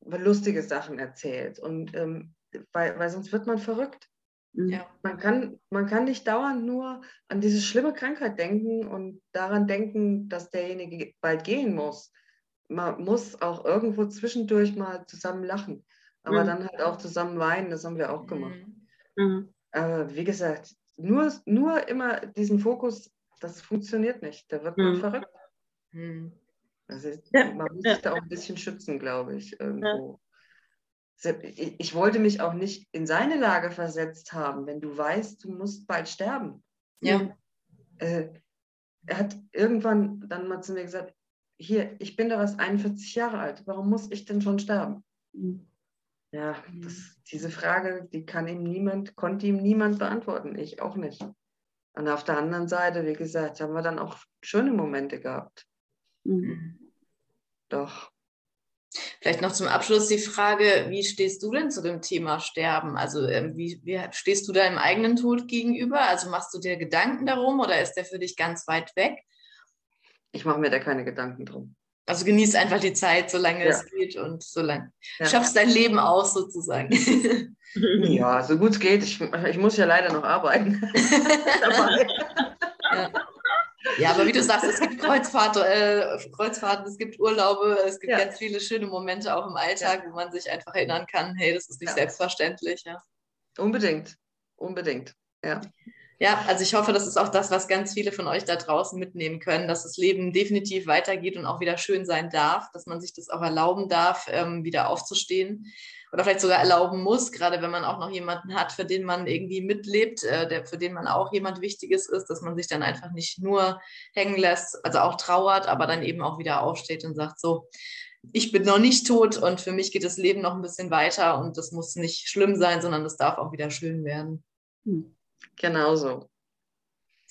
lustige Sachen erzählt und ähm, weil, weil sonst wird man verrückt. Mhm. Ja. Man, kann, man kann nicht dauernd nur an diese schlimme Krankheit denken und daran denken, dass derjenige bald gehen muss. Man muss auch irgendwo zwischendurch mal zusammen lachen aber mhm. dann halt auch zusammen weinen, das haben wir auch gemacht. Mhm. mhm. Aber wie gesagt, nur, nur immer diesen Fokus, das funktioniert nicht. Da wird man mhm. verrückt. Mhm. Also ja. man muss sich da auch ein bisschen schützen, glaube ich, irgendwo. Ja. Ich, ich wollte mich auch nicht in seine Lage versetzt haben, wenn du weißt, du musst bald sterben. Ja. Äh, er hat irgendwann dann mal zu mir gesagt, hier, ich bin doch erst 41 Jahre alt, warum muss ich denn schon sterben? Mhm. Ja, das, diese Frage, die kann ihm niemand, konnte ihm niemand beantworten, ich auch nicht. Und auf der anderen Seite, wie gesagt, haben wir dann auch schöne Momente gehabt. Mhm. Doch. Vielleicht noch zum Abschluss die Frage, wie stehst du denn zu dem Thema Sterben? Also ähm, wie, wie, stehst du deinem eigenen Tod gegenüber? Also machst du dir Gedanken darum oder ist der für dich ganz weit weg? Ich mache mir da keine Gedanken drum. Also genieß einfach die Zeit, solange ja. es geht und solange ja. schaffst dein Leben aus sozusagen. Ja, so gut es geht. Ich, ich muss ja leider noch arbeiten. ja. Ja, aber wie du sagst, es gibt Kreuzfahrt, äh, Kreuzfahrten, es gibt Urlaube, es gibt ja. ganz viele schöne Momente auch im Alltag, wo man sich einfach erinnern kann, hey, das ist nicht selbstverständlich. Ja. Unbedingt, unbedingt, ja. Ja, also ich hoffe, das ist auch das, was ganz viele von euch da draußen mitnehmen können, dass das Leben definitiv weitergeht und auch wieder schön sein darf, dass man sich das auch erlauben darf, ähm, wieder aufzustehen oder vielleicht sogar erlauben muss, gerade wenn man auch noch jemanden hat, für den man irgendwie mitlebt, äh, der, für den man auch jemand Wichtiges ist, dass man sich dann einfach nicht nur hängen lässt, also auch trauert, aber dann eben auch wieder aufsteht und sagt, so, ich bin noch nicht tot und für mich geht das Leben noch ein bisschen weiter und das muss nicht schlimm sein, sondern das darf auch wieder schön werden. Hm. Genauso.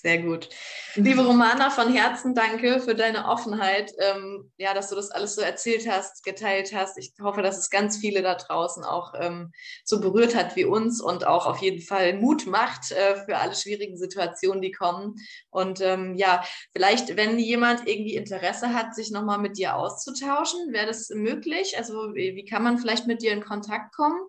Sehr gut. Liebe Romana, von Herzen danke für deine Offenheit, ähm, ja, dass du das alles so erzählt hast, geteilt hast. Ich hoffe, dass es ganz viele da draußen auch ähm, so berührt hat wie uns und auch auf jeden Fall Mut macht äh, für alle schwierigen Situationen, die kommen. Und ähm, ja, vielleicht, wenn jemand irgendwie Interesse hat, sich nochmal mit dir auszutauschen, wäre das möglich? Also wie, kann man vielleicht mit dir in Kontakt kommen?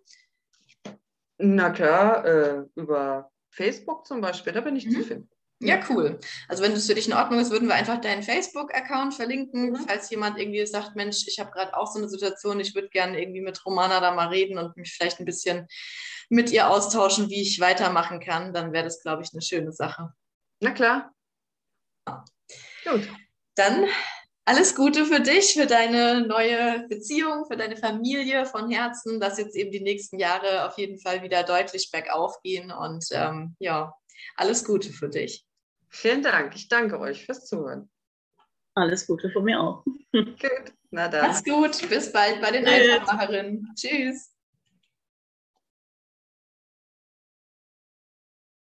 Na klar, äh, über Facebook zum Beispiel, da bin ich mhm. zu finden. Ja, cool. Also wenn es für dich in Ordnung ist, würden wir einfach deinen Facebook-Account verlinken, mhm. falls jemand irgendwie sagt, Mensch, ich habe gerade auch so eine Situation, ich würde gerne irgendwie mit Romana da mal reden und mich vielleicht ein bisschen mit ihr austauschen, wie ich weitermachen kann, dann wäre das, glaube ich, eine schöne Sache. Na klar. Gut. Dann alles Gute für dich, für deine neue Beziehung, für deine Familie von Herzen, dass jetzt eben die nächsten Jahre auf jeden Fall wieder deutlich bergauf gehen und ähm, ja, alles Gute für dich. Vielen Dank. Ich danke euch fürs Zuhören. Alles Gute von mir auch. Gut, na dann. Mach's gut. Bis bald bei den Einfachmacherinnen. Tschüss.